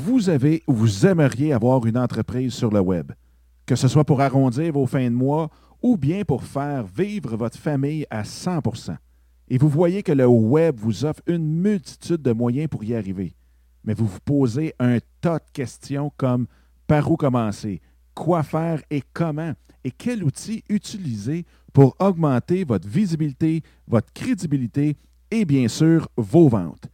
vous avez ou vous aimeriez avoir une entreprise sur le web, que ce soit pour arrondir vos fins de mois ou bien pour faire vivre votre famille à 100% et vous voyez que le web vous offre une multitude de moyens pour y arriver, mais vous vous posez un tas de questions comme par où commencer, quoi faire et comment, et quel outil utiliser pour augmenter votre visibilité, votre crédibilité et bien sûr vos ventes.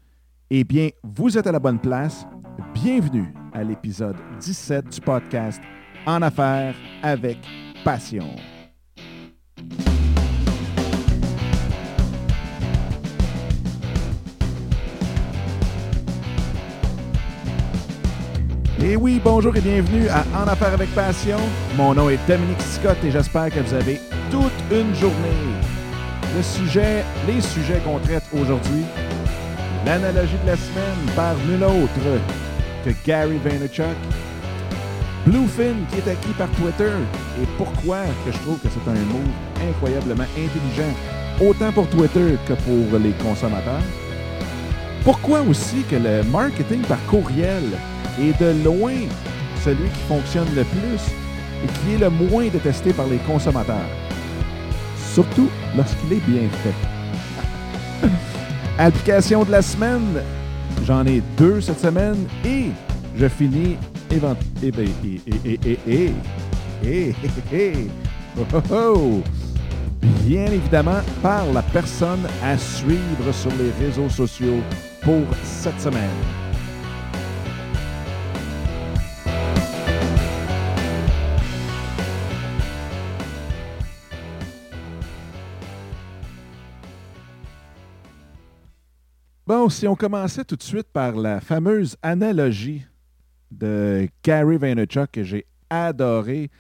Eh bien, vous êtes à la bonne place. Bienvenue à l'épisode 17 du podcast En affaires avec passion. Et oui, bonjour et bienvenue à En Affaires avec Passion. Mon nom est Dominique Scott et j'espère que vous avez toute une journée. Le sujet, les sujets qu'on traite aujourd'hui, l'analogie de la semaine par nul autre que Gary Vaynerchuk, Bluefin qui est acquis par Twitter et pourquoi que je trouve que c'est un mot incroyablement intelligent, autant pour Twitter que pour les consommateurs. Pourquoi aussi que le marketing par courriel est de loin celui qui fonctionne le plus et qui est le moins détesté par les consommateurs? Surtout lorsqu'il est bien fait. Application de la semaine, j'en ai deux cette semaine et je finis bien évidemment par la personne à suivre sur les réseaux sociaux pour cette semaine. Bon, si on commençait tout de suite par la fameuse analogie de Gary Vaynerchuk que j'ai adoré.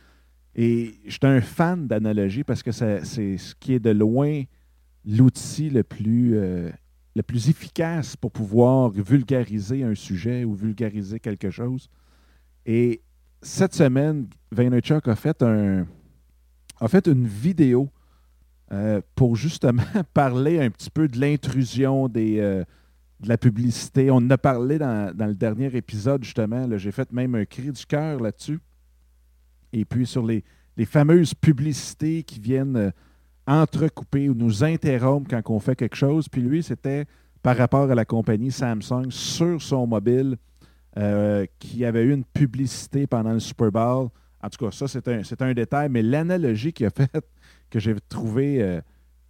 Et j'étais un fan d'analogie parce que c'est ce qui est de loin l'outil le plus euh, le plus efficace pour pouvoir vulgariser un sujet ou vulgariser quelque chose. Et cette semaine, Vaynerchuk a fait un a fait une vidéo euh, pour justement parler un petit peu de l'intrusion euh, de la publicité. On en a parlé dans, le dernier épisode, justement. J'ai fait même un cri du cœur là-dessus. Et puis sur les, fameuses publicités qui viennent euh, entrecouper ou nous interrompre quand on fait quelque chose. Puis lui, c'était par rapport à la compagnie Samsung sur son mobile qui avait eu une publicité pendant le Super Bowl. En tout cas, ça, c'est un, détail, mais l'analogie qu'il a faite que j'ai trouvé euh,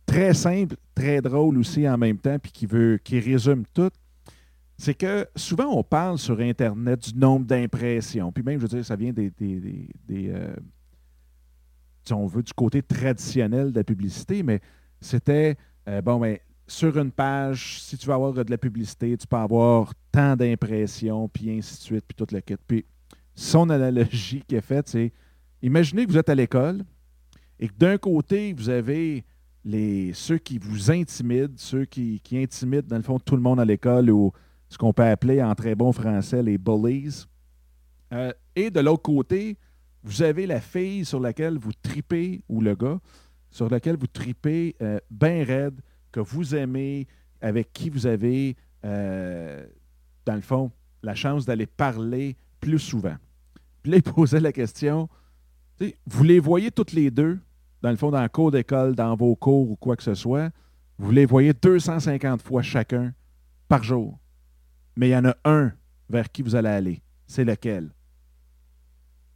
très simple, très drôle aussi en même temps, puis qui, veut, qui résume tout, c'est que souvent on parle sur Internet du nombre d'impressions. Puis même, je veux dire, ça vient des. Euh, si on veut, du côté traditionnel de la publicité, mais c'était euh, bon, mais ben, sur une page, si tu veux avoir de la publicité, tu peux avoir tant d'impressions, puis ainsi de suite, puis toute la quête. Puis son analogie qui est faite, c'est imaginez que vous êtes à l'école, et que d'un côté, vous avez les, ceux qui vous intimident, ceux qui, intimident, dans le fond, tout le monde à l'école, ou ce qu'on peut appeler en très bon français les bullies. Euh, et de l'autre côté, vous avez la fille sur laquelle vous tripez, ou le gars, sur laquelle vous tripez euh, bien raide, que vous aimez, avec qui vous avez, euh, dans le fond, la chance d'aller parler plus souvent. Puis là, il posait la question, vous les voyez toutes les deux, dans le fond, dans le cours d'école, dans vos cours ou quoi que ce soit, vous les voyez 250 fois chacun par jour. Mais il y en a un vers qui vous allez aller. C'est lequel?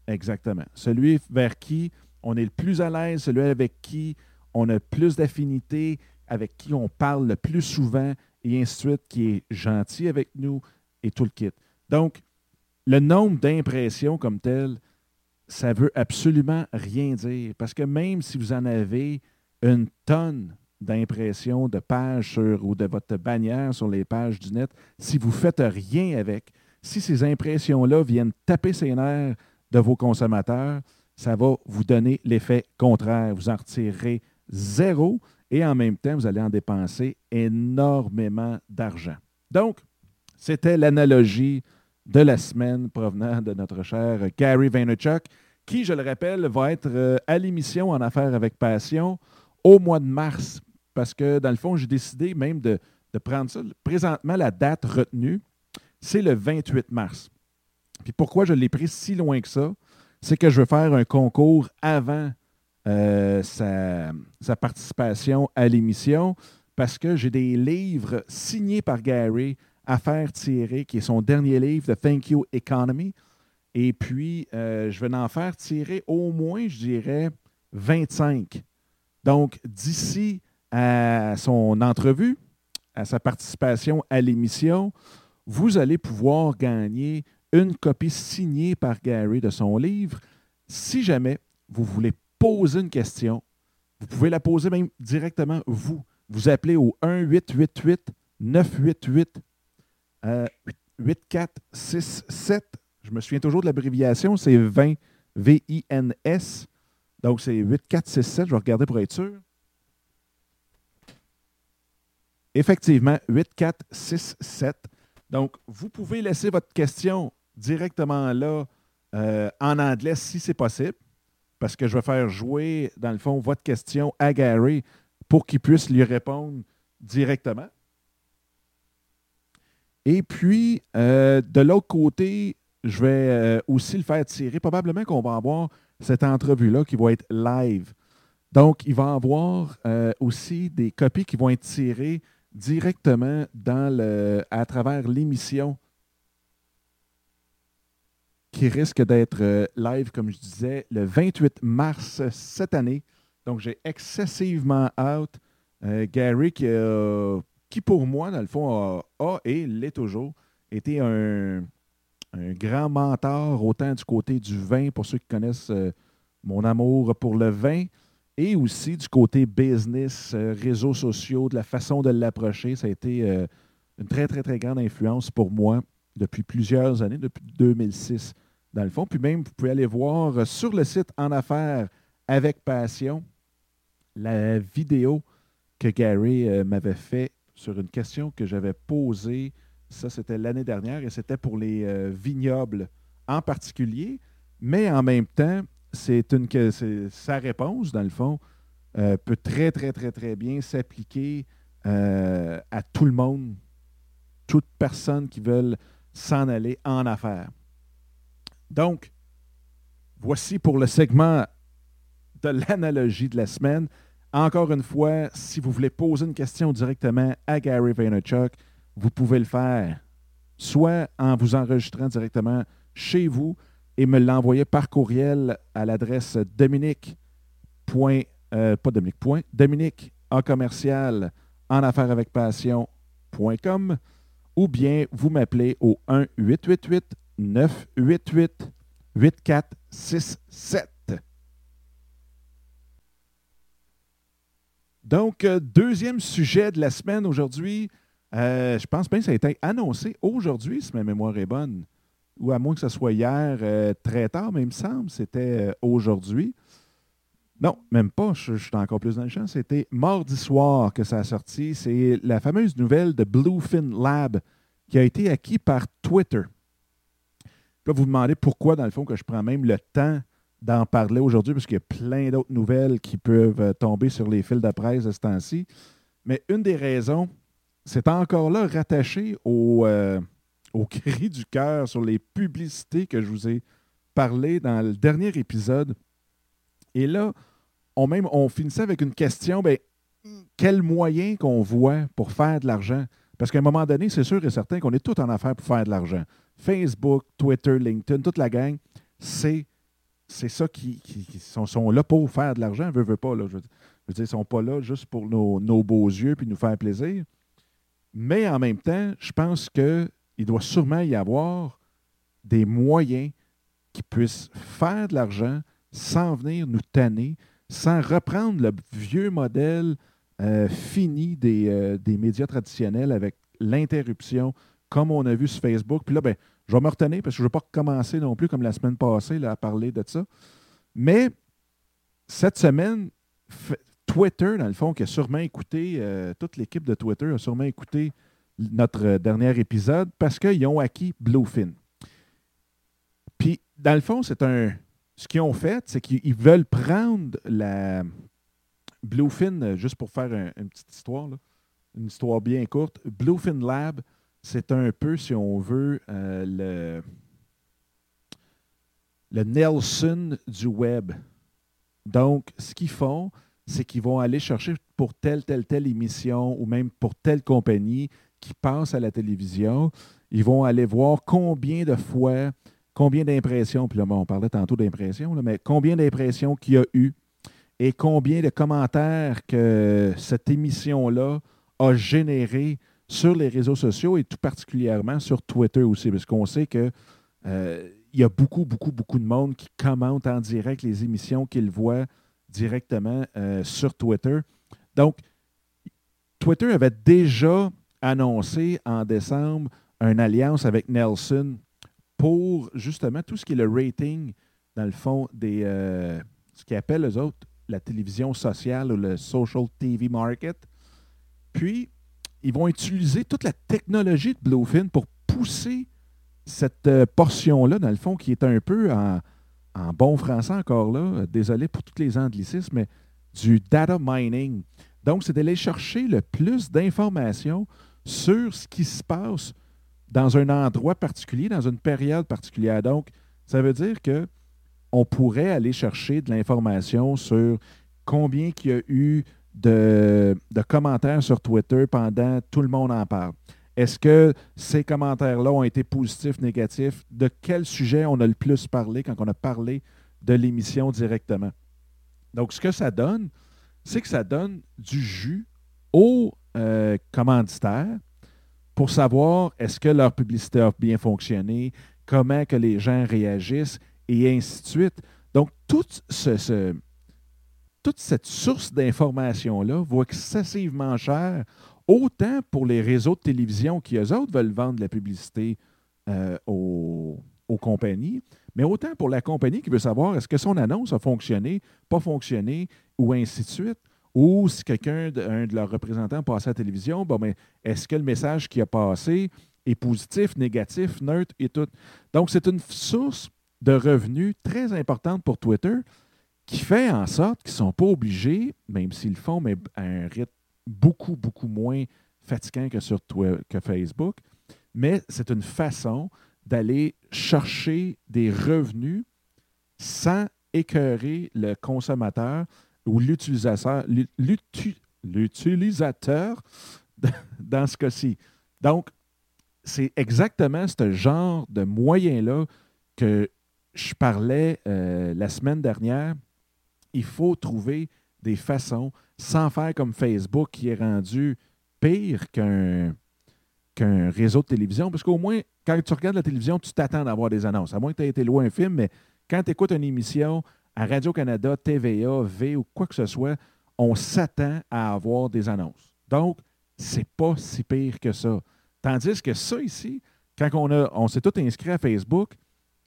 Exactement. Celui vers qui on est le plus à l'aise, celui avec qui on a plus d'affinité, avec qui on parle le plus souvent, et ainsi de suite, qui est gentil avec nous et tout le kit. Donc, le nombre d'impressions comme tel, ça veut absolument rien dire. Parce que même si vous en avez une tonne d'impressions de pages sur, ou de votre bannière sur les pages du net, si vous ne faites rien avec, si ces impressions-là viennent taper ses nerfs de vos consommateurs, ça va vous donner l'effet contraire. Vous en retirerez zéro et en même temps, vous allez en dépenser énormément d'argent. Donc, c'était l'analogie de la semaine provenant de notre cher Gary Vaynerchuk, qui, je le rappelle, va être euh, à l'émission En Affaires avec Passion au mois de mars. Parce que, dans le fond, j'ai décidé même de, prendre ça. Présentement, la date retenue, c'est le 28 mars. Puis pourquoi je l'ai pris si loin que ça? C'est que je veux faire un concours avant euh, sa, sa, participation à l'émission parce que j'ai des livres signés par Gary à faire tirer, qui est son dernier livre, The Thank You Economy. Et puis, euh, je vais en faire tirer au moins, je dirais, 25. Donc, d'ici à son entrevue, à sa participation à l'émission, vous allez pouvoir gagner une copie signée par Gary de son livre. Si jamais vous voulez poser une question, vous pouvez la poser même directement vous. Vous appelez au 1-888-988 8467. Je me souviens toujours de l'abréviation, c'est 20 V-I-N-S. Donc, c'est 8467. Je vais regarder pour être sûr. Effectivement, 8467. Donc, vous pouvez laisser votre question directement là euh, en anglais si c'est possible, parce que je vais faire jouer, dans le fond, votre question à Gary pour qu'il puisse lui répondre directement. Et puis, euh, de l'autre côté, je vais euh, aussi le faire tirer. Probablement qu'on va avoir cette entrevue-là qui va être live. Donc, il va y avoir aussi des copies qui vont être tirées directement dans le, à travers l'émission qui risque d'être euh, live, comme je disais, le 28 mars cette année. Donc, j'ai excessivement hâte. Euh, Gary, qui, qui, pour moi, dans le fond, a, et l'est toujours, été un, grand mentor, autant du côté du vin, pour ceux qui connaissent euh, mon amour pour le vin, et aussi du côté business, euh, réseaux sociaux, de la façon de l'approcher. Ça a été euh, une très, très, très grande influence pour moi depuis plusieurs années, depuis 2006, dans le fond. Puis même, vous pouvez aller voir sur le site En Affaires avec Passion la vidéo que Gary m'avait fait sur une question que j'avais posée. Ça, c'était l'année dernière et c'était pour les vignobles en particulier. Mais en même temps, c'est une sa réponse, dans le fond, euh, peut très, très, très, très bien s'appliquer euh, à tout le monde, toute personne qui veulent s'en aller en affaires. Donc, voici pour le segment de l'analogie de la semaine. Encore une fois, si vous voulez poser une question directement à Gary Vaynerchuk, vous pouvez le faire soit en vous enregistrant directement chez vous, et me l'envoyer par courriel à l'adresse Dominique. Euh, pas. Point, en commercial en affaires avec ou bien vous m'appelez au 1 888 988 8467. Donc, euh, deuxième sujet de la semaine aujourd'hui. Euh, je pense bien que ça a été annoncé aujourd'hui, si ma mémoire est bonne ou à moins que ce soit hier, euh, très tard, mais il me semble, c'était aujourd'hui. Non, même pas, je, suis encore plus dans le champ. C'était mardi soir que ça a sorti. C'est la fameuse nouvelle de Bluefin Lab qui a été acquis par Twitter. Là, vous vous demandez pourquoi, dans le fond, que je prends même le temps d'en parler aujourd'hui, parce qu'il y a plein d'autres nouvelles qui peuvent euh, tomber sur les fils de presse de ce temps-ci. Mais une des raisons, c'est encore là rattaché au, au cri du cœur sur les publicités que je vous ai parlé dans le dernier épisode. Et là, on, même, on finissait avec une question, ben, quel moyen qu'on voit pour faire de l'argent? Parce qu'à un moment donné, c'est sûr et certain qu'on est tout en affaire pour faire de l'argent. Facebook, Twitter, LinkedIn, toute la gang, c'est c'est ça qui, sont, là pour faire de l'argent, veut, veut pas. Là, je, veux, dire, ils ne sont pas là juste pour nos, nos, beaux yeux puis nous faire plaisir. Mais en même temps, je pense que il doit sûrement y avoir des moyens qui puissent faire de l'argent sans venir nous tanner, sans reprendre le vieux modèle euh, fini euh, des, médias traditionnels avec l'interruption, comme on a vu sur Facebook. Puis là, ben, je vais me retenir parce que je ne veux pas recommencer non plus comme la semaine passée à parler de ça. Mais cette semaine, Twitter, dans le fond, qui a sûrement écouté, euh, toute l'équipe de Twitter a sûrement écouté notre dernier épisode parce qu'ils ont acquis Bluefin. Puis, dans le fond, c'est un. Ce qu'ils ont fait, c'est qu'ils veulent prendre la Bluefin, juste pour faire une petite histoire, une histoire bien courte. Bluefin Lab, c'est un peu, si on veut, euh, le. Nelson du web. Donc, ce qu'ils font, c'est qu'ils vont aller chercher pour telle, telle, telle émission ou même pour telle compagnie qui passe à la télévision, ils vont aller voir combien de fois, combien d'impressions, puis là, on parlait tantôt d'impressions, mais combien d'impressions qu'il y a eu et combien de commentaires que cette émission-là a généré sur les réseaux sociaux et tout particulièrement sur Twitter aussi, parce qu'on sait que euh, y a beaucoup, beaucoup, beaucoup de monde qui commente en direct les émissions qu'ils voient directement euh, sur Twitter. Donc, Twitter avait déjà annoncé en décembre une alliance avec Nelson pour justement tout ce qui est le rating, dans le fond, des euh, ce qu'ils appellent les autres la télévision sociale ou le social TV market. Puis, ils vont utiliser toute la technologie de Bluefin pour pousser cette euh, portion-là, dans le fond, qui est un peu en, bon français encore là, désolé pour tous les anglicismes, mais du data mining. Donc, c'est d'aller chercher le plus d'informations sur ce qui se passe dans un endroit particulier, dans une période particulière. Donc, ça veut dire que on pourrait aller chercher de l'information sur combien il y a eu de, commentaires sur Twitter pendant tout le monde en parle. Est-ce que ces commentaires-là ont été positifs, négatifs? De quel sujet on a le plus parlé quand on a parlé de l'émission directement? Donc, ce que ça donne, c'est que ça donne du jus aux euh, commanditaires pour savoir est-ce que leur publicité a bien fonctionné, comment que les gens réagissent et ainsi de suite. Donc, tout ce, toute cette source d'information-là vaut excessivement cher, autant pour les réseaux de télévision qui, eux autres, veulent vendre la publicité euh, aux, aux, compagnies, mais autant pour la compagnie qui veut savoir est-ce que son annonce a fonctionné, pas fonctionné, ou ainsi de suite. Ou si quelqu'un, un de leurs représentants passe à la télévision, bon, mais est-ce que le message qui a passé est positif, négatif, neutre et tout. Donc, c'est une source de revenus très importante pour Twitter qui fait en sorte qu'ils ne sont pas obligés, même s'ils le font, mais à un rythme beaucoup, beaucoup moins fatigant que sur que Facebook, mais c'est une façon d'aller chercher des revenus sans écœurer le consommateur ou l'utilisateur, l'utilisateur dans ce cas-ci. Donc, c'est exactement ce genre de moyen-là que je parlais euh, la semaine dernière. Il faut trouver des façons, sans faire comme Facebook qui est rendu pire qu'un réseau de télévision, parce qu'au moins, quand tu regardes la télévision, tu t'attends d'avoir des annonces. À moins que tu aies été loin un film, mais quand tu écoutes une émission à Radio-Canada, TVA, V ou quoi que ce soit, on s'attend à avoir des annonces. Donc, c'est pas si pire que ça. Tandis que ça ici, quand on, on s'est tout inscrit à Facebook,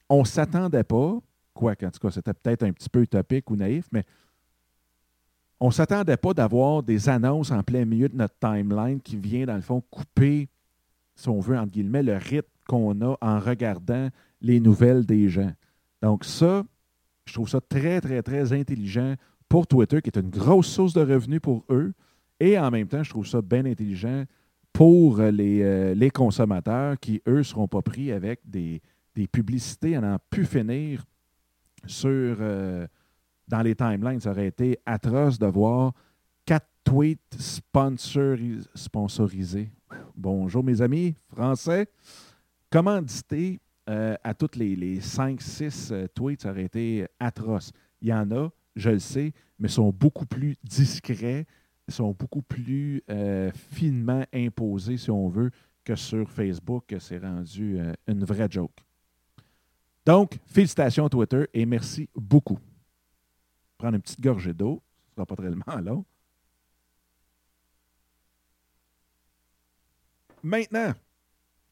on ne s'attendait pas, quoi en tout cas, c'était peut-être un petit peu utopique ou naïf, mais on ne s'attendait pas d'avoir des annonces en plein milieu de notre timeline qui vient, dans le fond, couper, si on veut, entre guillemets, le rythme qu'on a en regardant les nouvelles des gens. Donc ça, je trouve ça très, très, très intelligent pour Twitter, qui est une grosse source de revenus pour eux. Et en même temps, je trouve ça bien intelligent pour les, euh, les consommateurs qui, eux, ne seront pas pris avec des, des publicités à n'en plus finir sur, euh, dans les timelines. Ça aurait été atroce de voir quatre tweets sponsorisés. Bonjour mes amis français. Commandités euh, à toutes les, les 5-6 euh, tweets, ça aurait été atroce. Il y en a, je le sais, mais sont beaucoup plus discrets, sont beaucoup plus finement imposés, si on veut, que sur Facebook, c'est rendu une vraie joke. Donc, félicitations Twitter et merci beaucoup. Prendre une petite gorgée d'eau, ce ne sera pas très long. Maintenant,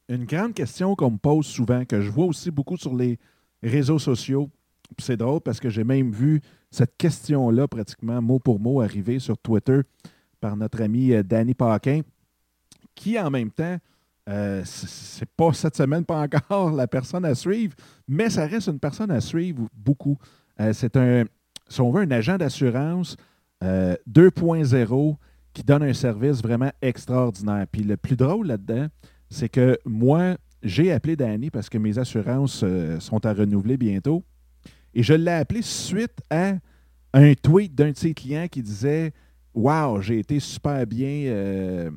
une grande question qu'on me pose souvent, que je vois aussi beaucoup sur les réseaux sociaux. C'est drôle parce que j'ai même vu cette question-là pratiquement mot pour mot arriver sur Twitter par notre ami euh, Danny Paquin, qui en même temps euh, c'est pas cette semaine, pas encore la personne à suivre, mais ça reste une personne à suivre beaucoup. Euh, c'est un, si on veut, un agent d'assurance 2.0 euh, qui donne un service vraiment extraordinaire. Puis le plus drôle là-dedans, c'est que moi, j'ai appelé Danny parce que mes assurances sont à renouveler bientôt. Et je l'ai appelé suite à un tweet d'un de ses clients qui disait Wow, j'ai été super bien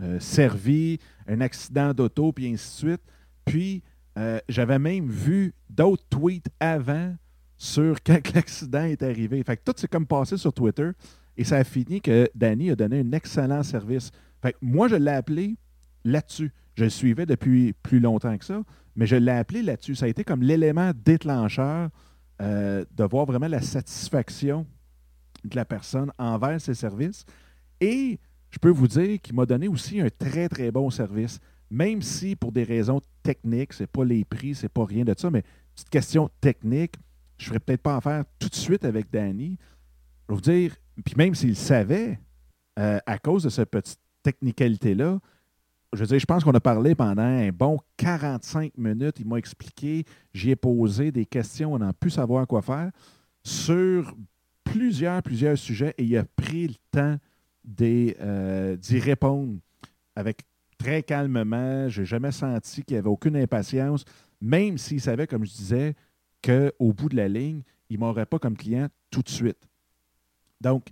euh, servi, un accident d'auto, puis ainsi de suite. Puis, euh, j'avais même vu d'autres tweets avant sur quand l'accident est arrivé. Fait que tout s'est comme passé sur Twitter et ça a fini que Danny a donné un excellent service. Moi, je l'ai appelé là-dessus. Je le suivais depuis plus longtemps que ça, mais je l'ai appelé là-dessus. Ça a été comme l'élément déclencheur euh, de voir vraiment la satisfaction de la personne envers ses services. Et je peux vous dire qu'il m'a donné aussi un très, très bon service. Même si pour des raisons techniques, ce n'est pas les prix, c'est pas rien de ça, mais petite question technique, je ne ferais peut-être pas en faire tout de suite avec Danny. Je vais vous dire, puis même s'il savait, euh, à cause de cette petite technicalité-là, je veux dire, je pense qu'on a parlé pendant un bon 45 minutes. Il m'a expliqué, j'y ai posé des questions, on n'a pu savoir quoi faire sur plusieurs, plusieurs sujets et il a pris le temps euh, d'y répondre avec très calmement. Je n'ai jamais senti qu'il n'y avait aucune impatience, même s'il savait, comme je disais, qu'au bout de la ligne, il ne m'aurait pas comme client tout de suite. Donc,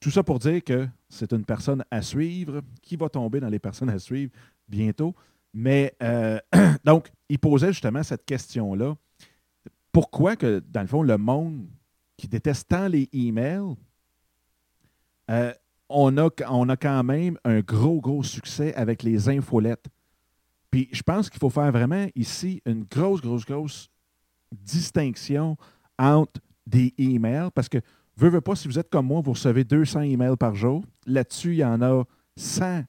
tout ça pour dire que c'est une personne à suivre, qui va tomber dans les personnes à suivre bientôt. Mais euh, donc, il posait justement cette question-là. Pourquoi que, dans le fond, le monde qui déteste tant les emails, euh, on, a, on a quand même un gros, gros succès avec les infolettes. Puis je pense qu'il faut faire vraiment ici une grosse, grosse, grosse distinction entre des emails, parce que, veux, veux pas, si vous êtes comme moi, vous recevez 200 emails par jour. Là-dessus, il y en a 100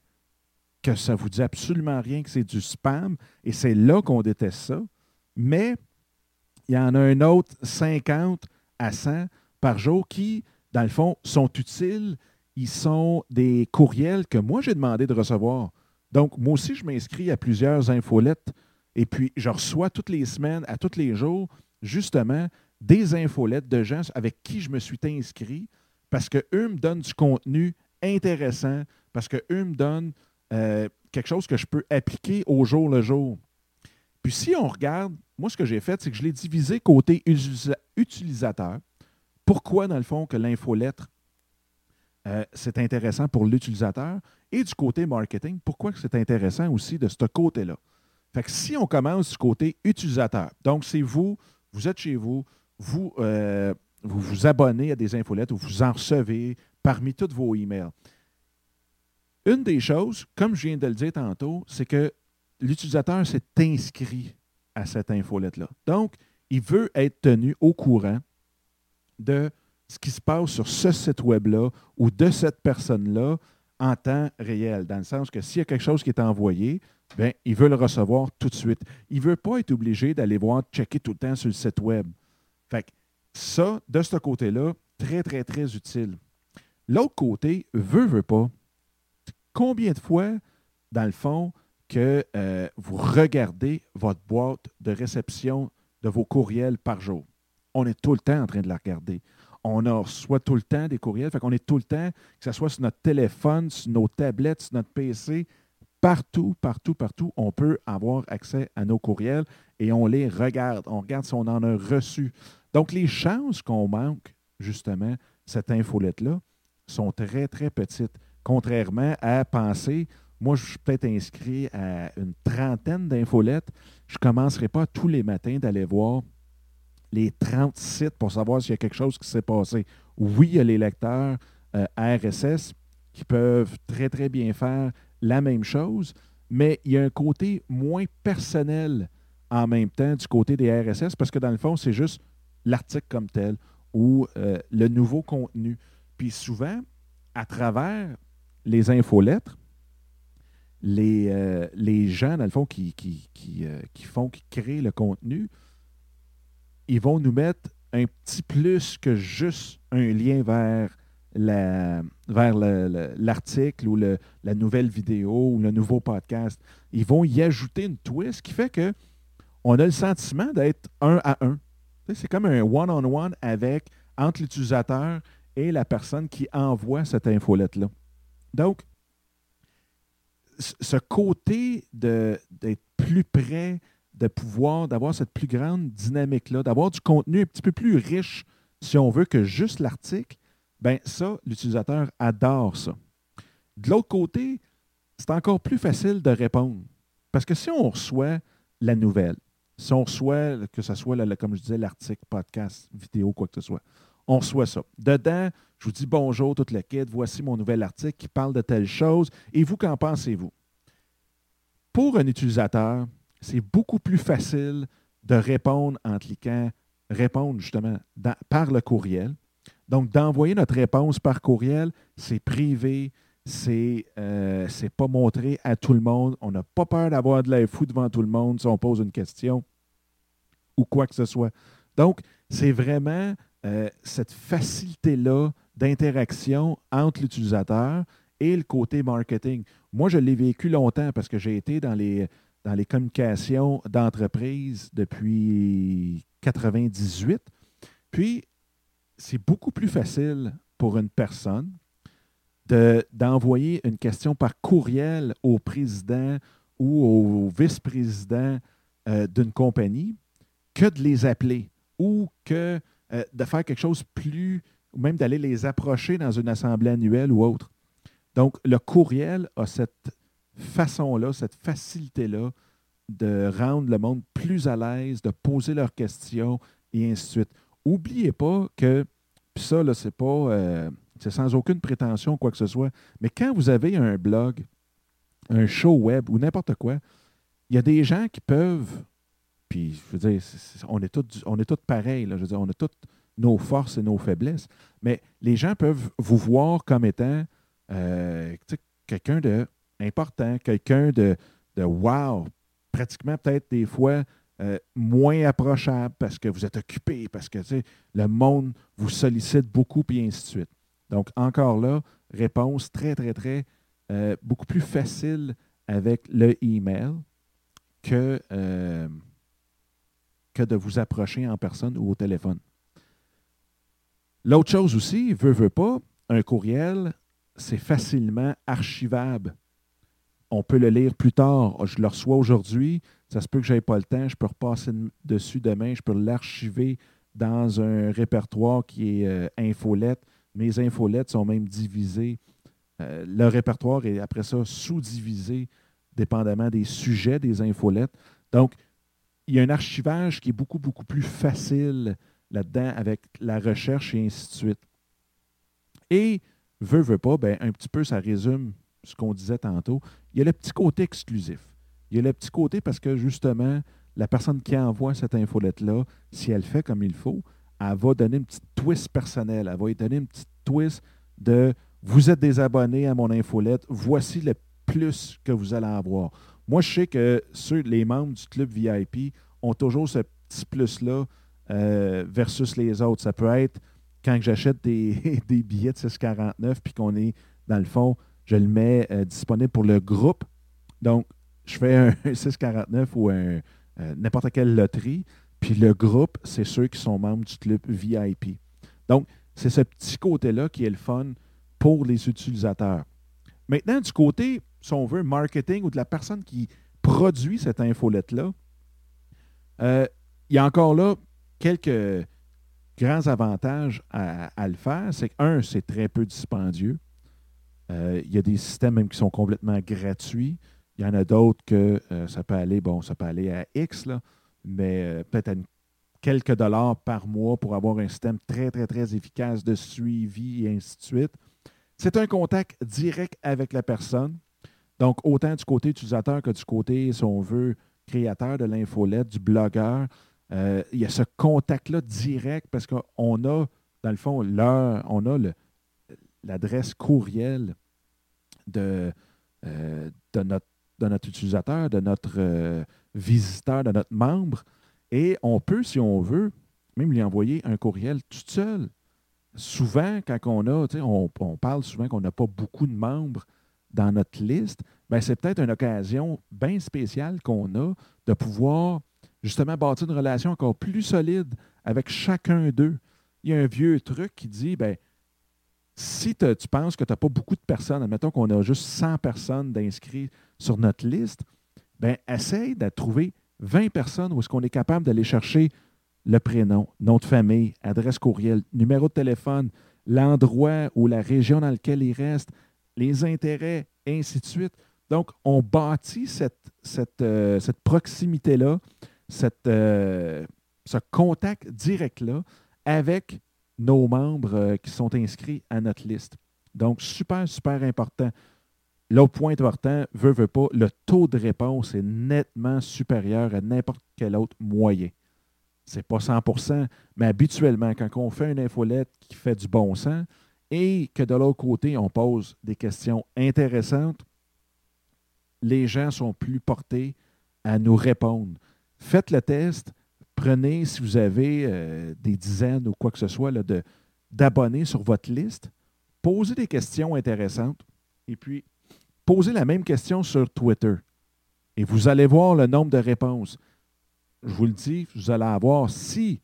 que ça vous dit absolument rien, que c'est du spam, et c'est là qu'on déteste ça. Mais il y en a un autre 50 à 100 par jour qui, dans le fond, sont utiles. Ils sont des courriels que moi, j'ai demandé de recevoir. Donc, moi aussi, je m'inscris à plusieurs infolettes et puis je reçois toutes les semaines, à tous les jours, justement, des infolettes de gens avec qui je me suis inscrit parce qu'eux me donnent du contenu intéressant, parce qu'eux me donnent euh, quelque chose que je peux appliquer au jour le jour. Puis si on regarde, moi, ce que j'ai fait, c'est que je l'ai divisé côté utilisateur. Pourquoi, dans le fond, que l'infolettre, euh, c'est intéressant pour l'utilisateur? Et du côté marketing, pourquoi c'est intéressant aussi de ce côté-là? Fait que si on commence du côté utilisateur, donc c'est vous, vous êtes chez vous, vous, euh, vous vous abonnez à des infolettes ou vous en recevez parmi tous vos emails. Une des choses, comme je viens de le dire tantôt, c'est que l'utilisateur s'est inscrit à cette infolette-là. Donc, il veut être tenu au courant de ce qui se passe sur ce site web-là ou de cette personne-là en temps réel, dans le sens que s'il y a quelque chose qui est envoyé, bien, il veut le recevoir tout de suite. Il ne veut pas être obligé d'aller voir, checker tout le temps sur le site web. Fait que ça, de ce côté-là, très, très, très utile. L'autre côté, veut, veut pas. Combien de fois, dans le fond, que euh, vous regardez votre boîte de réception de vos courriels par jour? On est tout le temps en train de la regarder on reçoit tout le temps des courriels. Fait qu'on est tout le temps, que ce soit sur notre téléphone, sur nos tablettes, sur notre PC, partout, partout, partout, on peut avoir accès à nos courriels et on les regarde. On regarde si on en a reçu. Donc, les chances qu'on manque, justement, cette infolette-là, sont très, très petites. Contrairement à penser, moi, je suis peut-être inscrit à une trentaine d'infolettes. Je ne commencerai pas tous les matins d'aller voir les 30 sites pour savoir s'il y a quelque chose qui s'est passé. Oui, il y a les lecteurs euh, RSS qui peuvent très, très bien faire la même chose, mais il y a un côté moins personnel en même temps du côté des RSS parce que dans le fond, c'est juste l'article comme tel ou euh, le nouveau contenu. Puis souvent, à travers les infolettres, les, euh, les gens, dans le fond, qui, qui, qui, qui font, qui créent le contenu, ils vont nous mettre un petit plus que juste un lien vers la, vers l'article ou le, la nouvelle vidéo ou le nouveau podcast. Ils vont y ajouter une twist qui fait que on a le sentiment d'être un à un. C'est comme un one-on-one avec entre l'utilisateur et la personne qui envoie cette infolette-là. Donc, ce côté d'être plus près de pouvoir, d'avoir cette plus grande dynamique-là, d'avoir du contenu un petit peu plus riche, si on veut, que juste l'article, ben ça, l'utilisateur adore ça. De l'autre côté, c'est encore plus facile de répondre. Parce que si on reçoit la nouvelle, si on reçoit, que ce soit, comme je disais, l'article, podcast, vidéo, quoi que ce soit, on reçoit ça. Dedans, je vous dis bonjour, toute la quête, voici mon nouvel article qui parle de telle chose. Et vous, qu'en pensez-vous? Pour un utilisateur, c'est beaucoup plus facile de répondre en cliquant répondre justement par le courriel. Donc, d'envoyer notre réponse par courriel, c'est privé, c'est euh, pas montré à tout le monde. On n'a pas peur d'avoir de l'air fou devant tout le monde si on pose une question ou quoi que ce soit. Donc, c'est vraiment euh, cette facilité-là d'interaction entre l'utilisateur et le côté marketing. Moi, je l'ai vécu longtemps parce que j'ai été dans les, dans les communications d'entreprise depuis 98. Puis, c'est beaucoup plus facile pour une personne d'envoyer une question par courriel au président ou au vice-président euh, d'une compagnie que de les appeler ou que euh, de faire quelque chose plus, ou même d'aller les approcher dans une assemblée annuelle ou autre. Donc, le courriel a cette façon-là, cette facilité-là de rendre le monde plus à l'aise, de poser leurs questions et ainsi de suite. Oubliez pas que, puis ça, là, c'est pas, euh, c'est sans aucune prétention, quoi que ce soit, mais quand vous avez un blog, un show web ou n'importe quoi, il y a des gens qui peuvent, puis je veux dire, on est tous on est pareils, là, je veux dire, on a toutes nos forces et nos faiblesses, mais les gens peuvent vous voir comme étant euh, quelqu'un de important, quelqu'un de, de wow, pratiquement peut-être des fois euh, moins approchable parce que vous êtes occupé, parce que le monde vous sollicite beaucoup, puis ainsi de suite. Donc, encore là, réponse très, très, très, euh, beaucoup plus facile avec le email que, que de vous approcher en personne ou au téléphone. L'autre chose aussi, veut, veut pas, un courriel, c'est facilement archivable. On peut le lire plus tard. Je le reçois aujourd'hui. Ça se peut que je n'aie pas le temps. Je peux repasser dessus demain. Je peux l'archiver dans un répertoire qui est euh, infolette. Mes infolettes sont même divisées. Euh, le répertoire est après ça sous-divisé dépendamment des sujets des infolettes. Donc, il y a un archivage qui est beaucoup, beaucoup plus facile là-dedans avec la recherche et ainsi de suite. Et veut, veut pas, ben, un petit peu, ça résume ce qu'on disait tantôt. Il y a le petit côté exclusif. Il y a le petit côté parce que justement, la personne qui envoie cette infolette-là, si elle fait comme il faut, elle va donner une petite twist personnelle. Elle va lui donner une petite twist de vous êtes des abonnés à mon infolette, voici le plus que vous allez avoir. Moi, je sais que ceux, les membres du club VIP ont toujours ce petit plus-là euh, versus les autres. Ça peut être quand j'achète des, billets de 6,49 puis qu'on est, dans le fond, je le mets euh, disponible pour le groupe. Donc, je fais un 6,49 ou euh, n'importe quelle loterie. Puis le groupe, c'est ceux qui sont membres du club VIP. Donc, c'est ce petit côté-là qui est le fun pour les utilisateurs. Maintenant, du côté, si on veut, marketing ou de la personne qui produit cette infolette-là, euh, il y a encore là quelques grands avantages à, le faire, c'est que, un, c'est très peu dispendieux. Euh, il y a des systèmes même qui sont complètement gratuits. Il y en a d'autres que euh, ça peut aller, bon, ça peut aller à X, là, mais euh, peut-être à quelques dollars par mois pour avoir un système très, très, très efficace de suivi et ainsi de suite. C'est un contact direct avec la personne. Donc, autant du côté utilisateur que du côté, si on veut, créateur de l'infolette, du blogueur. Il y a ce contact-là direct parce qu'on a, dans le fond, l'heure, on a l'adresse courriel de, euh, de, notre, utilisateur, de notre euh, visiteur, de notre membre. Et on peut, si on veut, même lui envoyer un courriel tout seul. Souvent, quand on a, on, on parle souvent qu'on n'a pas beaucoup de membres dans notre liste, ben c'est peut-être une occasion bien spéciale qu'on a de pouvoir justement bâtir une relation encore plus solide avec chacun d'eux. Il y a un vieux truc qui dit, ben, si tu penses que tu n'as pas beaucoup de personnes, admettons qu'on a juste 100 personnes d'inscrits sur notre liste, ben, essaye de trouver 20 personnes où est-ce qu'on est capable d'aller chercher le prénom, nom de famille, adresse courriel, numéro de téléphone, l'endroit ou la région dans laquelle il reste, les intérêts, ainsi de suite. Donc, on bâtit cette, euh, proximité-là, euh, ce contact direct-là avec nos membres euh, qui sont inscrits à notre liste. Donc, super, super important. L'autre point important, veut, veut pas, le taux de réponse est nettement supérieur à n'importe quel autre moyen. Ce n'est pas 100% mais habituellement, quand on fait une infolette qui fait du bon sens et que de l'autre côté, on pose des questions intéressantes, les gens sont plus portés à nous répondre. Faites le test, prenez, si vous avez euh, des dizaines ou quoi que ce soit d'abonnés sur votre liste, posez des questions intéressantes et puis posez la même question sur Twitter. Et vous allez voir le nombre de réponses. Je vous le dis, vous allez avoir, si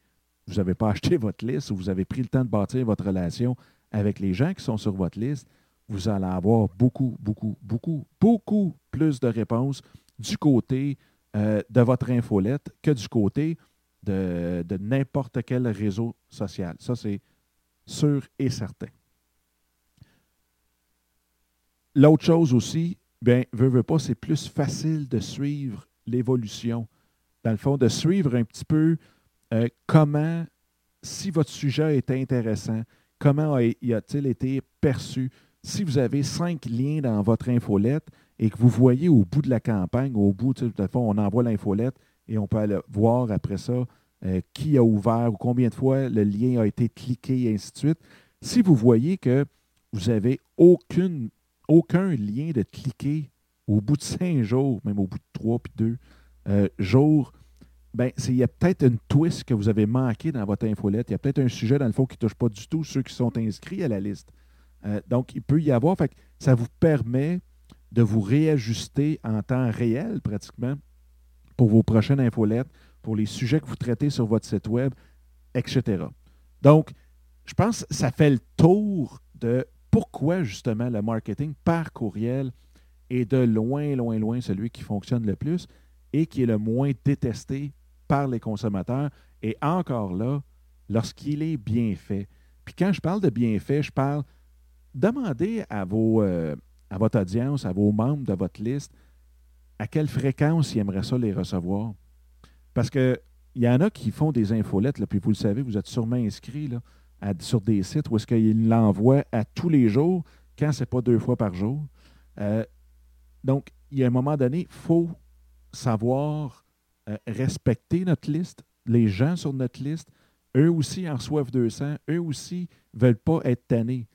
vous n'avez pas acheté votre liste ou vous avez pris le temps de bâtir votre relation avec les gens qui sont sur votre liste, vous allez avoir beaucoup, beaucoup, beaucoup, beaucoup plus de réponses du côté euh, de votre infolette que du côté de, n'importe quel réseau social. Ça, c'est sûr et certain. L'autre chose aussi, bien, veut, veut pas, c'est plus facile de suivre l'évolution. Dans le fond, de suivre un petit peu euh, comment, si votre sujet est intéressant, comment a-t-il été perçu, si vous avez cinq liens dans votre infolette et que vous voyez au bout de la campagne, au bout, de fond, on envoie l'infolette et on peut aller voir après ça euh, qui a ouvert ou combien de fois le lien a été cliqué et ainsi de suite. Si vous voyez que vous n'avez aucun lien de cliquer au bout de cinq jours, même au bout de trois puis deux euh, jours, ben, il y a peut-être une twist que vous avez manqué dans votre infolette. Il y a peut-être un sujet, dans le fond, qui ne touche pas du tout ceux qui sont inscrits à la liste. Euh, donc, il peut y avoir. Fait ça vous permet de vous réajuster en temps réel, pratiquement, pour vos prochaines infolettes, pour les sujets que vous traitez sur votre site web, etc. Donc, je pense que ça fait le tour de pourquoi, justement, le marketing par courriel est de loin, loin, loin celui qui fonctionne le plus et qui est le moins détesté par les consommateurs. Et encore là, lorsqu'il est bien fait. Puis quand je parle de bien fait, je parle demandez à, euh, à votre audience, à vos membres de votre liste, à quelle fréquence ils aimeraient ça les recevoir? Parce qu'il y en a qui font des infolettes, là, puis vous le savez, vous êtes sûrement inscrit là, sur des sites où est-ce qu'ils l'envoient à tous les jours, quand ce n'est pas deux fois par jour. Euh, donc, il y a un moment donné, il faut savoir euh, respecter notre liste, les gens sur notre liste. Eux aussi en reçoivent 200, eux aussi ne veulent pas être tannés.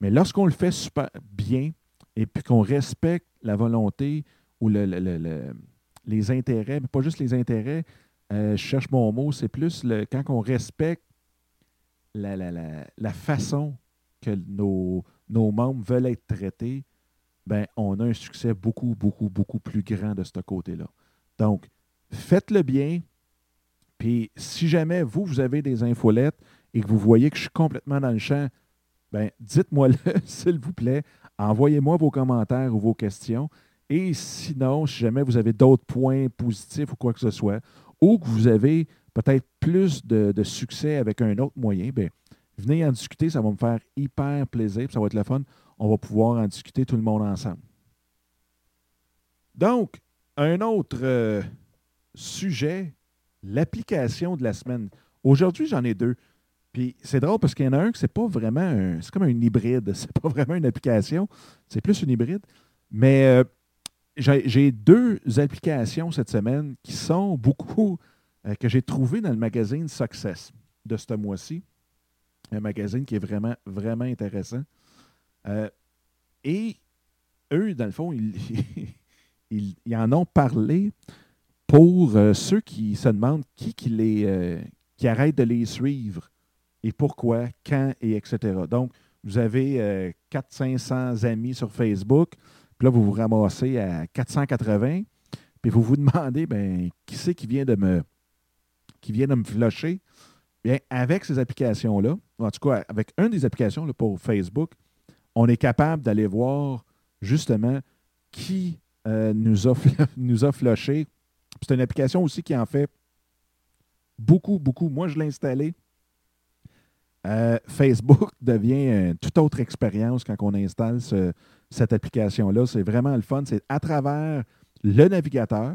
Mais lorsqu'on le fait bien et puis qu'on respecte la volonté ou les intérêts, mais pas juste les intérêts, euh, je cherche mon mot, c'est plus le, quand on respecte la, la, façon que nos, nos, membres veulent être traités, ben, on a un succès beaucoup, beaucoup, beaucoup plus grand de ce côté-là. Donc, faites-le bien. Puis, si jamais vous, vous avez des infolettes et que vous voyez que je suis complètement dans le champ, ben, dites-moi-le, s'il vous plaît. Envoyez-moi vos commentaires ou vos questions. Et sinon, si jamais vous avez d'autres points positifs ou quoi que ce soit, ou que vous avez peut-être plus de, succès avec un autre moyen, bien, venez en discuter. Ça va me faire hyper plaisir. Ça va être le fun. On va pouvoir en discuter tout le monde ensemble. Donc, un autre euh, sujet, l'application de la semaine. Aujourd'hui, j'en ai deux. Puis c'est drôle parce qu'il y en a un que c'est pas vraiment un. C'est comme un hybride. C'est pas vraiment une application. C'est plus une hybride. Mais euh, j'ai deux applications cette semaine qui sont beaucoup. Euh, que j'ai trouvées dans le magazine Success de ce mois-ci. Un magazine qui est vraiment, vraiment intéressant. Euh, et eux, dans le fond, ils, en ont parlé pour ceux qui se demandent qui, qui, les, qui arrête de les suivre et pourquoi, quand et etc. Donc, vous avez 400-500 euh, amis sur Facebook, puis là, vous vous ramassez à 480, puis vous vous demandez, ben, qui c'est qui vient de me qui vient de me flusher? Bien, avec ces applications-là, en tout cas, avec une des applications là, pour Facebook, on est capable d'aller voir justement qui euh, nous, a, nous a flushé C'est une application aussi qui en fait beaucoup, beaucoup. Moi, je l'ai installée. Euh, Facebook devient une toute autre expérience quand on installe cette application-là. C'est vraiment le fun. C'est à travers le navigateur.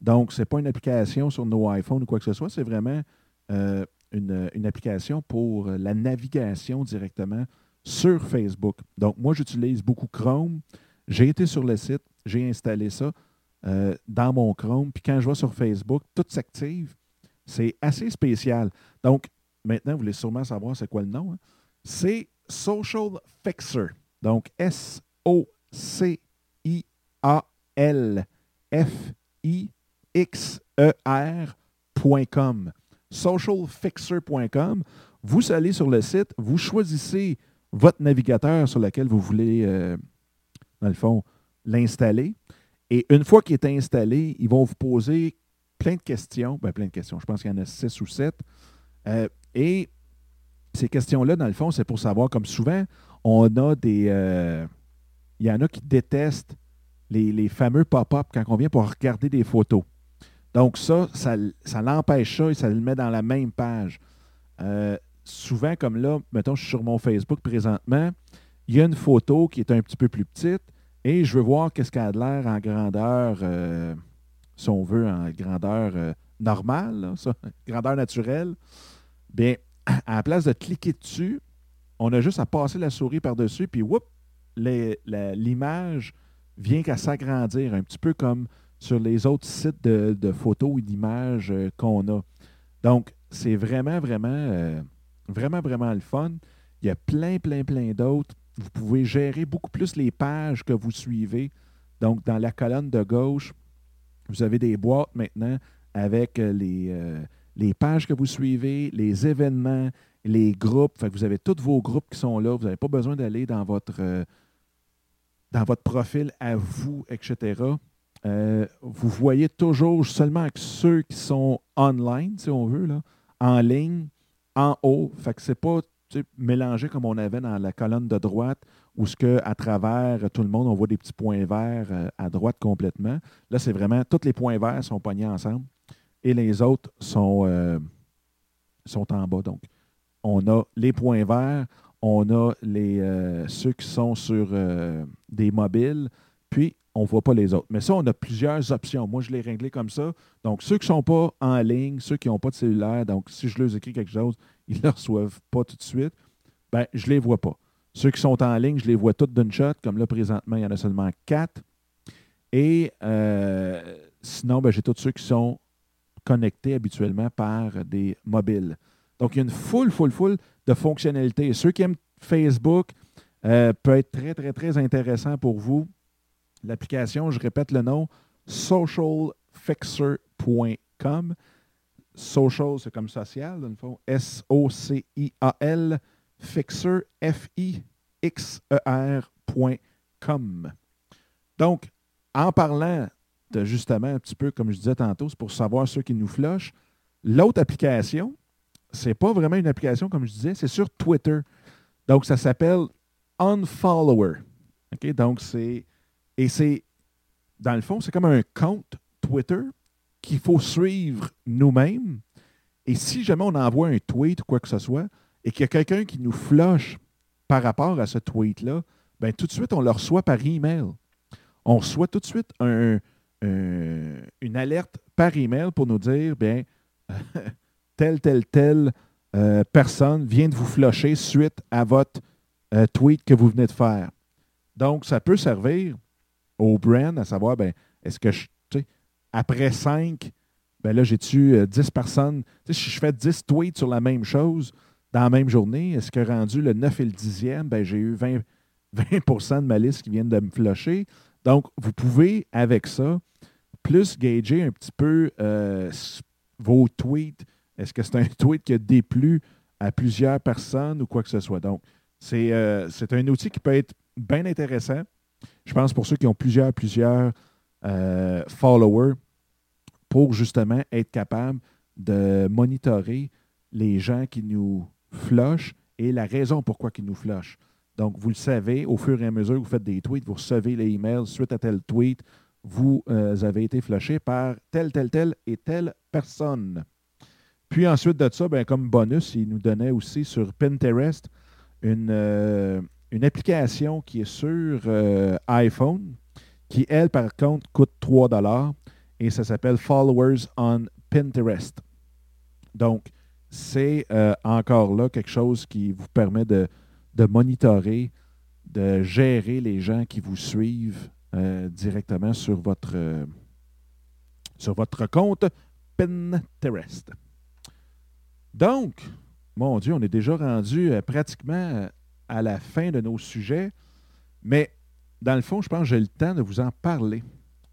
Donc, ce n'est pas une application sur nos iPhones ou quoi que ce soit. C'est vraiment euh, une, application pour la navigation directement sur Facebook. Donc, moi, j'utilise beaucoup Chrome. J'ai été sur le site, j'ai installé ça euh, dans mon Chrome. Puis quand je vais sur Facebook, tout s'active. C'est assez spécial. Donc, maintenant, vous voulez sûrement savoir c'est quoi le nom. Hein? C'est Social Fixer. Donc, S-O-C-I-A-L-F-I-X-E-R.com. Socialfixer.com. Vous allez sur le site, vous choisissez votre navigateur sur lequel vous voulez, euh, dans le fond, l'installer. Et une fois qu'il est installé, ils vont vous poser plein de questions. Ben. Je pense qu'il y en a six ou sept. Euh, et ces questions-là, dans le fond, c'est pour savoir, comme souvent, on a des. Euh, il y en a qui détestent les, fameux pop-up quand on vient pour regarder des photos. Donc, ça, ça, l'empêche ça et ça le met dans la même page. Euh, souvent, comme là, mettons, je suis sur mon Facebook présentement, il y a une photo qui est un petit peu plus petite et je veux voir qu'est-ce qu'elle a de l'air en grandeur, euh, si on veut, en grandeur euh, normale, grandeur naturelle. Bien, à la place de cliquer dessus, on a juste à passer la souris par-dessus, puis whoop, l'image vient qu'à s'agrandir, un petit peu comme sur les autres sites de, photos et d'images euh, qu'on a. Donc, c'est vraiment, vraiment Vraiment, vraiment le fun. Il y a plein, plein, plein d'autres. Vous pouvez gérer beaucoup plus les pages que vous suivez. Donc, dans la colonne de gauche, vous avez des boîtes maintenant avec euh, les, euh, pages que vous suivez, les événements, les groupes. Fait vous avez tous vos groupes qui sont là. Vous n'avez pas besoin d'aller dans votre euh, dans votre profil à vous, etc. vous voyez toujours seulement que ceux qui sont online, si on veut, là, en ligne en haut. Fait que c'est pas mélangé comme on avait dans la colonne de droite, où ce que à travers tout le monde, on voit des petits points verts euh, à droite complètement. Là, c'est vraiment tous les points verts sont pognés ensemble et les autres sont, euh, sont en bas. Donc, on a les points verts, on a les, euh, ceux qui sont sur des mobiles, puis on ne voit pas les autres. Mais ça, on a plusieurs options. Moi, je l'ai réglé comme ça. Donc, ceux qui ne sont pas en ligne, ceux qui n'ont pas de cellulaire, donc si je leur écris quelque chose, ils ne le reçoivent pas tout de suite, ben je ne les vois pas. Ceux qui sont en ligne, je les vois toutes d'une shot. Comme là, présentement, il y en a seulement quatre. Et euh, sinon, ben, j'ai tous ceux qui sont connectés habituellement par des mobiles. Donc, il y a une foule, foule, foule de fonctionnalités. Ceux qui aiment Facebook euh, peut être très, très, très intéressant pour vous L'application, je répète le nom, socialfixer.com. Social, c'est comme social, dans le fond. S-O-C-I-A-L, fixer, F-I-X-E-R.com. Donc, en parlant de justement un petit peu, comme je disais tantôt, c'est pour savoir ceux qui nous flochent. L'autre application, c'est pas vraiment une application, comme je disais, c'est sur Twitter. Donc, ça s'appelle Unfollower. OK? Donc, c'est et c'est, dans le fond, c'est comme un compte Twitter qu'il faut suivre nous-mêmes. Et si jamais on envoie un tweet ou quoi que ce soit, et qu'il y a quelqu'un qui nous flush par rapport à ce tweet-là, bien, tout de suite, on le reçoit par email. On reçoit tout de suite un, une alerte par email pour nous dire, bien, telle, telle, telle euh, personne vient de vous flusher suite à votre euh, tweet que vous venez de faire. Donc, ça peut servir au brand, à savoir, ben, est-ce que après 5, ben là, j'ai-tu 10 euh, personnes, si je fais 10 tweets sur la même chose dans la même journée, est-ce que rendu le 9 et le 10e, ben, j'ai eu 20, 20 de ma liste qui viennent de me flusher? Donc, vous pouvez, avec ça, plus gager un petit peu euh, vos tweets. Est-ce que c'est un tweet qui a déplu à plusieurs personnes ou quoi que ce soit? Donc, c'est euh, un outil qui peut être bien intéressant. Je pense pour ceux qui ont plusieurs, plusieurs euh, followers, pour justement être capable de monitorer les gens qui nous flushent et la raison pourquoi ils nous flushent. Donc, vous le savez, au fur et à mesure que vous faites des tweets, vous recevez les emails suite à tel tweet. vous avez été flushé par telle, telle, telle et telle personne. Puis ensuite de ça, ben, comme bonus, il nous donnait aussi sur Pinterest une, une application qui est sur iPhone, qui, elle, par contre, coûte 3 et ça s'appelle Followers on Pinterest. Donc, c'est euh, encore là quelque chose qui vous permet de, monitorer, de gérer les gens qui vous suivent euh, directement sur votre, euh, sur votre compte Pinterest. Donc, mon Dieu, on est déjà rendu pratiquement à la fin de nos sujets, mais dans le fond, je pense que j'ai le temps de vous en parler.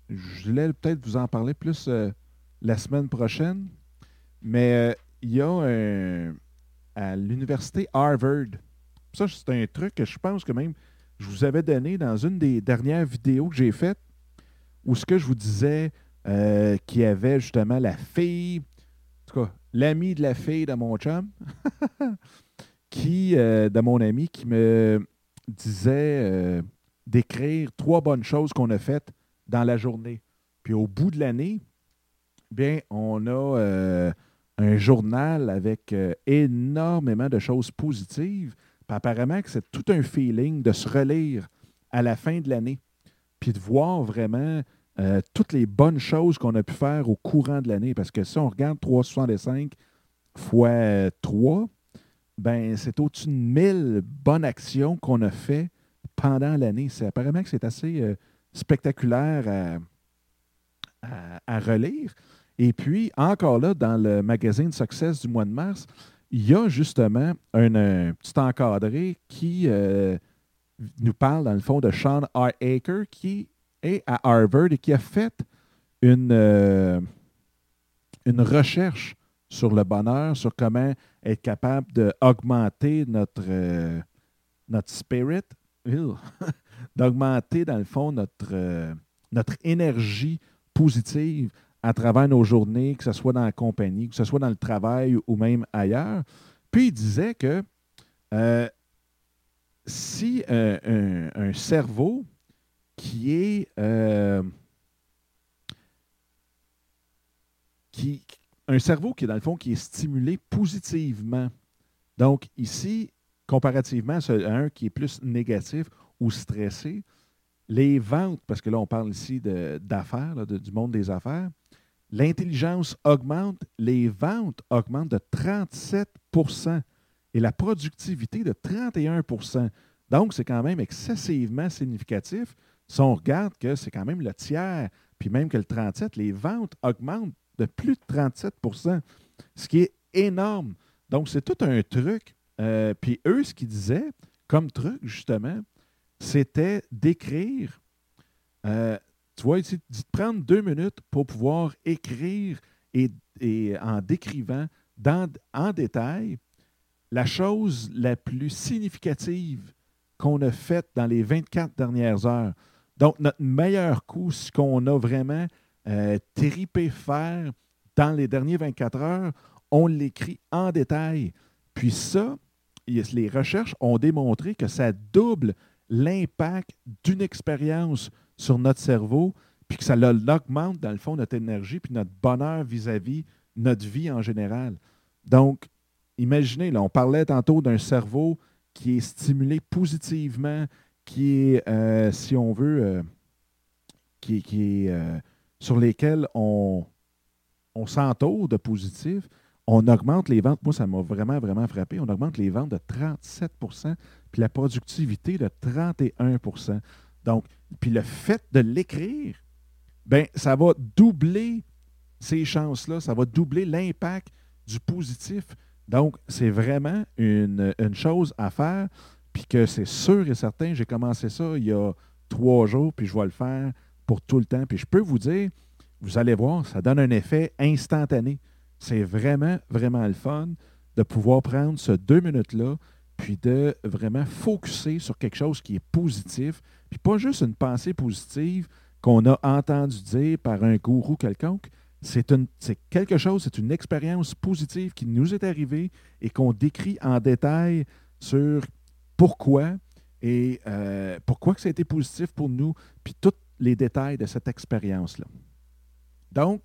Je voulais peut-être vous en parler plus la semaine prochaine, mais il y a à l'université Harvard. Ça, c'est un truc que je pense que même je vous avais donné dans une des dernières vidéos que j'ai faites, où ce que je vous disais euh, qu'il y avait justement la fille, en tout cas, l'ami de la fille de mon chum, qui, euh, de mon ami, qui me disait euh, d'écrire trois bonnes choses qu'on a faites dans la journée. Puis au bout de l'année, bien, on a un journal avec euh, énormément de choses positives. Apparemment que c'est tout un feeling de se relire à la fin de l'année, puis de voir vraiment euh, toutes les bonnes choses qu'on a pu faire au courant de l'année. Parce que si on regarde 365 fois 3, ben c'est au-dessus de 1000 bonnes actions qu'on a fait pendant l'année. C'est apparemment que c'est assez euh, spectaculaire à relire. Et puis, encore là, dans le magazine Success du mois de mars, il y a justement un, petit encadré qui euh, nous parle, dans le fond, de Sean R. Aker, qui est à Harvard et qui a fait une, euh, une recherche sur le bonheur, sur comment être capable d'augmenter notre, euh, notre spirit, d'augmenter, dans le fond, notre, notre énergie positive à travers nos journées, que ce soit dans la compagnie, que ce soit dans le travail ou même ailleurs. Puis il disait que euh, si euh, un, cerveau qui est euh, qui, un cerveau qui dans le fond qui est stimulé positivement. Donc ici, comparativement à un qui est plus négatif ou stressé, les ventes, parce que là on parle ici d'affaires, du monde des affaires, L'intelligence augmente, les ventes augmentent de 37% et la productivité de 31% Donc, c'est quand même excessivement significatif. Si on regarde que c'est quand même le tiers, puis même que le 37, les ventes augmentent de plus de 37% ce qui est énorme. Donc, c'est tout un truc. Euh, puis eux, ce qu'ils disaient comme truc, justement, c'était d'écrire euh, tu vois, ici, de prendre deux minutes pour pouvoir écrire et, en décrivant en détail la chose la plus significative qu'on a faite dans les 24 dernières heures. Donc, notre meilleur coup, ce qu'on a vraiment euh, tripé faire dans les dernières 24 heures, on l'écrit en détail. Puis ça, les recherches ont démontré que ça double l'impact d'une expérience sur notre cerveau, puis que ça l'augmente, dans le fond, notre énergie, puis notre bonheur vis-à-vis notre vie en général. Donc, imaginez, là, on parlait tantôt d'un cerveau qui est stimulé positivement, qui euh, si on veut, euh, euh, sur lesquels on, on s'entoure de positif, on augmente les ventes. Moi, ça m'a vraiment, vraiment frappé. On augmente les ventes de 37% puis la productivité de 31% Donc, puis le fait de l'écrire, ben ça va doubler ces chances-là, ça va doubler l'impact du positif. Donc, c'est vraiment une, chose à faire, puis que c'est sûr et certain, j'ai commencé ça il y a trois jours, puis je vais le faire pour tout le temps. Puis je peux vous dire, vous allez voir, ça donne un effet instantané. C'est vraiment, vraiment le fun de pouvoir prendre ce deux minutes-là, puis de vraiment focuser sur quelque chose qui est positif, puis pas juste une pensée positive qu'on a entendu dire par un gourou quelconque. C'est quelque chose, c'est une expérience positive qui nous est arrivée et qu'on décrit en détail sur pourquoi et euh, pourquoi que ça a été positif pour nous, puis tout les détails de cette expérience-là. Donc,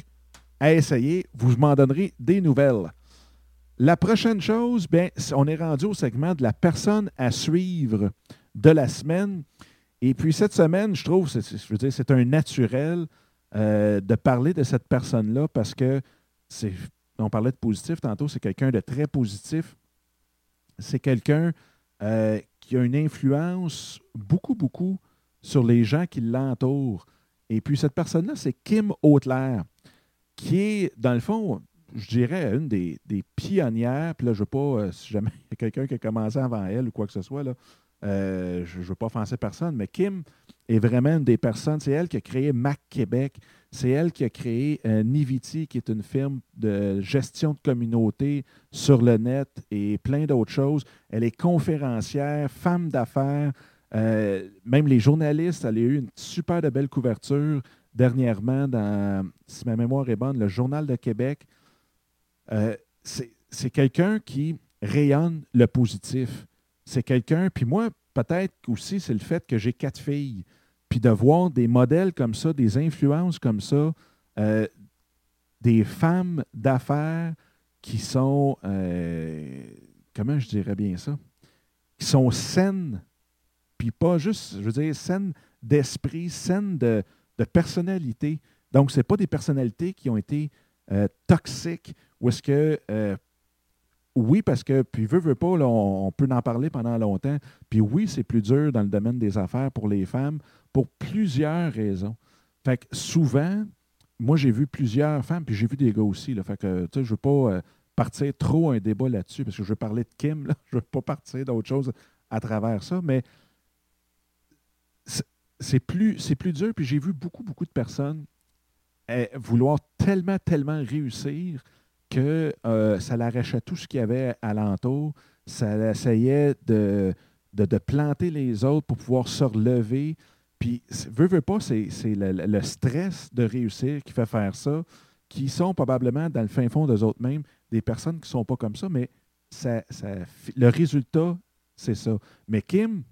à essayer, vous m'en donnerez des nouvelles. La prochaine chose, bien, on est rendu au segment de la personne à suivre de la semaine. Et puis cette semaine, je trouve, je veux dire, c'est un naturel euh, de parler de cette personne-là parce que c'est, on parlait de positif tantôt, c'est quelqu'un de très positif. C'est quelqu'un euh, qui a une influence beaucoup, beaucoup sur les gens qui l'entourent. Et puis cette personne-là, c'est Kim Hautler, qui est, dans le fond, je dirais, une des, pionnières. Puis là, je ne veux pas, euh, si jamais il y a quelqu'un qui a commencé avant elle ou quoi que ce soit, euh, je ne veux pas offenser personne, mais Kim est vraiment une des personnes. C'est elle qui a créé Mac Québec. C'est elle qui a créé euh, Niviti, qui est une firme de gestion de communauté sur le net et plein d'autres choses. Elle est conférencière, femme d'affaires. Euh, même les journalistes, elle a eu une super de belle couverture dernièrement dans, si ma mémoire est bonne, le Journal de Québec. c'est quelqu'un qui rayonne le positif c'est quelqu'un, puis moi, peut-être aussi, c'est le fait que j'ai quatre filles, puis de voir des modèles comme ça, des influences comme ça, euh, des femmes d'affaires qui sont, euh, comment je dirais bien ça, qui sont saines, puis pas juste, je veux dire, saines d'esprit, saines de, personnalité. Donc, ce pas des personnalités qui ont été euh, toxiques ou est-ce que oui, parce que, puis veut, veut pas, on, peut en parler pendant longtemps. Puis oui, c'est plus dur dans le domaine des affaires pour les femmes pour plusieurs raisons. Fait que souvent, moi, j'ai vu plusieurs femmes, puis j'ai vu des gars aussi. Là, fait que, tu sais, je veux pas euh, partir trop un débat là-dessus, parce que je veux parler de Kim, là, je veux pas partir d'autre chose à travers ça, mais c'est plus, plus dur. Puis j'ai vu beaucoup, beaucoup de personnes eh, vouloir tellement, tellement réussir que euh, ça l'arrachait tout ce qu'il y avait alentour. Ça essayait de, de, planter les autres pour pouvoir se relever. Puis, veut, veut pas, c'est le, stress de réussir qui fait faire ça, qui sont probablement dans le fin fond d'eux autres mêmes des personnes qui ne sont pas comme ça, mais ça, le résultat, c'est ça. Mais Kim,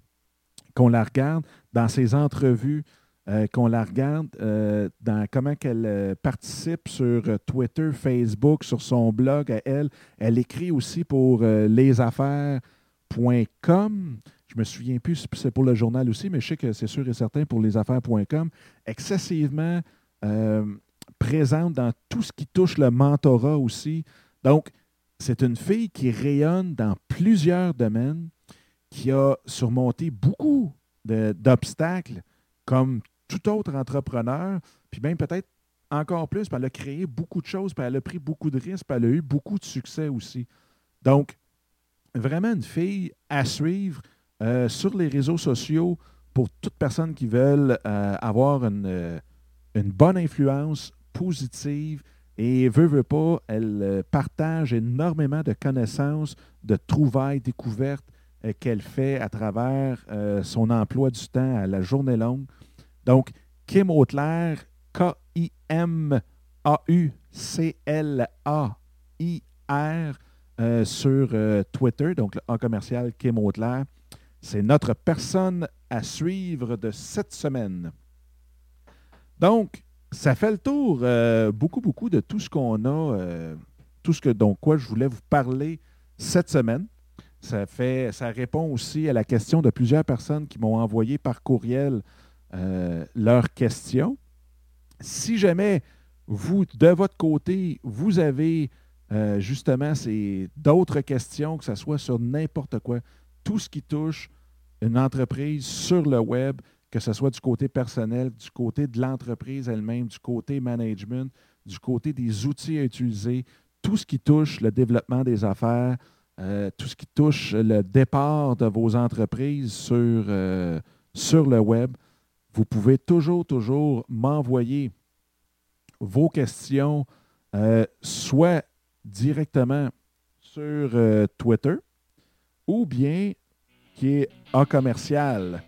qu'on la regarde dans ses entrevues, euh, qu'on la regarde euh, dans comment qu'elle euh, participe sur Twitter, Facebook, sur son blog à elle. Elle écrit aussi pour lesaffaires.com. Je me souviens plus si c'est pour le journal aussi, mais je sais que c'est sûr et certain pour lesaffaires.com. Excessivement présente dans tout ce qui touche le mentorat aussi. Donc, c'est une fille qui rayonne dans plusieurs domaines, qui a surmonté beaucoup d'obstacles, comme tout autre entrepreneur, puis même peut-être encore plus, puis elle a créé beaucoup de choses, puis elle a pris beaucoup de risques, puis elle a eu beaucoup de succès aussi. Donc, vraiment une fille à suivre euh, sur les réseaux sociaux pour toute personne qui veulent euh, avoir une, euh, une, bonne influence positive et veut, veut pas, elle partage énormément de connaissances, de trouvailles, découvertes qu'elle fait à travers son emploi du temps à la journée longue. Donc, Kim Autler, K-I-M-A-U-C-L-A-I-R euh, sur euh, Twitter, donc en commercial Kim Autler. C'est notre personne à suivre de cette semaine. Donc, ça fait le tour euh, beaucoup, beaucoup de tout ce qu'on a, tout ce que, donc, quoi je voulais vous parler cette semaine. Ça, fait, ça répond aussi à la question de plusieurs personnes qui m'ont envoyé par courriel euh, leurs questions. Si jamais vous, de votre côté, vous avez euh, justement d'autres questions, que ce soit sur n'importe quoi, tout ce qui touche une entreprise sur le web, que ce soit du côté personnel, du côté de l'entreprise elle-même, du côté management, du côté des outils à utiliser, tout ce qui touche le développement des affaires, euh, tout ce qui touche le départ de vos entreprises sur, sur le web, vous pouvez toujours, toujours m'envoyer vos questions, euh, soit directement sur euh, Twitter ou bien qui est en commercial,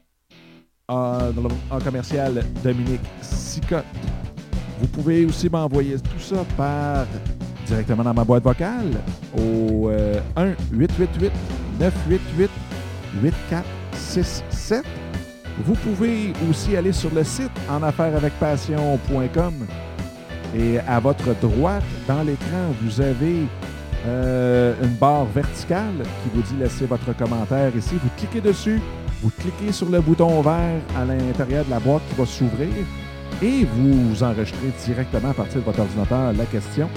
en, commercial Dominique Sicotte. Vous pouvez aussi m'envoyer tout ça par directement dans ma boîte vocale au 1 888 988 8467 Vous pouvez aussi aller sur le site en passion.com et à votre droite, dans l'écran, vous avez euh, une barre verticale qui vous dit laisser votre commentaire ici. Vous cliquez dessus, vous cliquez sur le bouton vert à l'intérieur de la boîte qui va s'ouvrir et vous enregistrez directement à partir de votre ordinateur la question.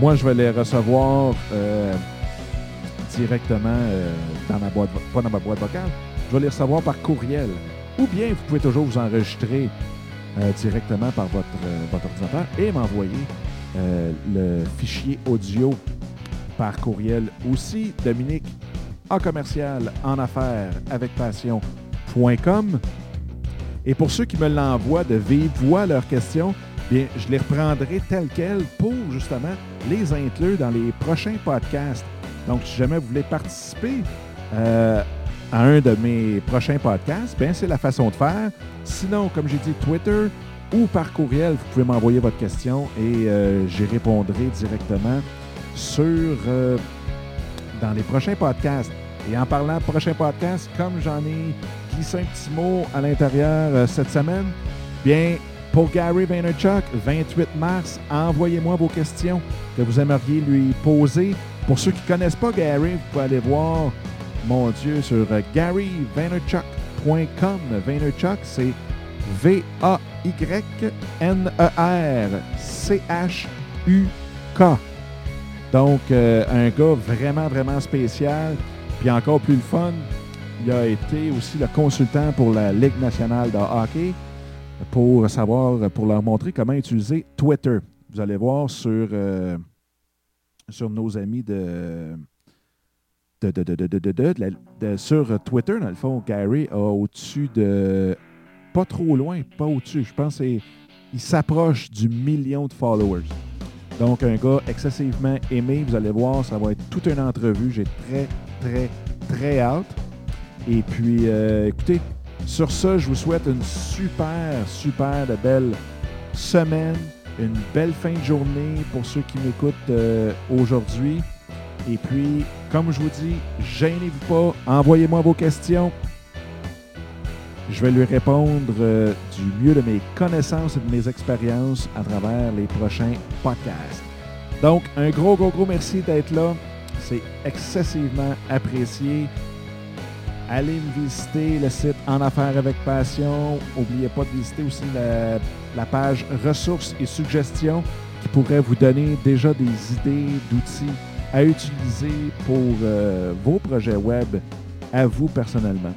Moi, je vais les recevoir euh, directement euh, dans ma boîte, pas dans ma boîte vocale, je vais les recevoir par courriel. Ou bien vous pouvez toujours vous enregistrer directement par votre, votre ordinateur et m'envoyer le fichier audio par courriel aussi. Dominique en commercial en affaires avec passion.com. Et pour ceux qui me l'envoient de vive voix leurs questions, bien, je les reprendrai telles quelles pour justement les inclure dans les prochains podcasts. Donc, si jamais vous voulez participer euh, à un de mes prochains podcasts, bien, c'est la façon de faire. Sinon, comme j'ai dit, Twitter ou par courriel, vous pouvez m'envoyer votre question et euh, j'y répondrai directement sur euh, dans les prochains podcasts. Et en parlant de prochains podcasts, comme j'en ai glissé un petit mot à l'intérieur euh, cette semaine, bien, pour Gary Vaynerchuk, 28 mars, envoyez-moi vos questions que vous aimeriez lui poser. Pour ceux qui ne connaissent pas Gary, vous pouvez aller voir, mon Dieu, sur garyvaynerchuk.com. Vaynerchuk, c'est V-A-Y-N-E-R-C-H-U-K. Donc, euh, un gars vraiment, vraiment spécial. Puis encore plus le fun, il a été aussi le consultant pour la Ligue nationale de hockey pour savoir, pour leur montrer comment utiliser Twitter. Vous allez voir sur, euh, sur nos amis de, sur Twitter, dans le fond, Gary a au-dessus de. Pas trop loin, pas au-dessus. Je pense qu'il s'approche du million de followers. Donc, un gars excessivement aimé. Vous allez voir, ça va être toute une entrevue. J'ai très, très, très hâte. Et puis, euh, écoutez, sur ça, je vous souhaite une super, super belle semaine, une belle fin de journée pour ceux qui m'écoutent euh, aujourd'hui. Et puis, comme je vous dis, gênez-vous pas, envoyez-moi vos questions. Je vais lui répondre euh, du mieux de mes connaissances et de mes expériences à travers les prochains podcasts. Donc, un gros, gros, gros merci d'être là. C'est excessivement apprécié. Allez me visiter le site En Affaires avec Passion. N'oubliez pas de visiter aussi la, page ressources et suggestions qui pourrait vous donner déjà des idées d'outils à utiliser pour euh, vos projets web à vous personnellement.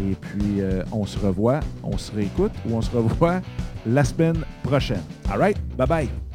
Et puis, euh, on se revoit, on se réécoute ou on se revoit la semaine prochaine. All right? Bye bye!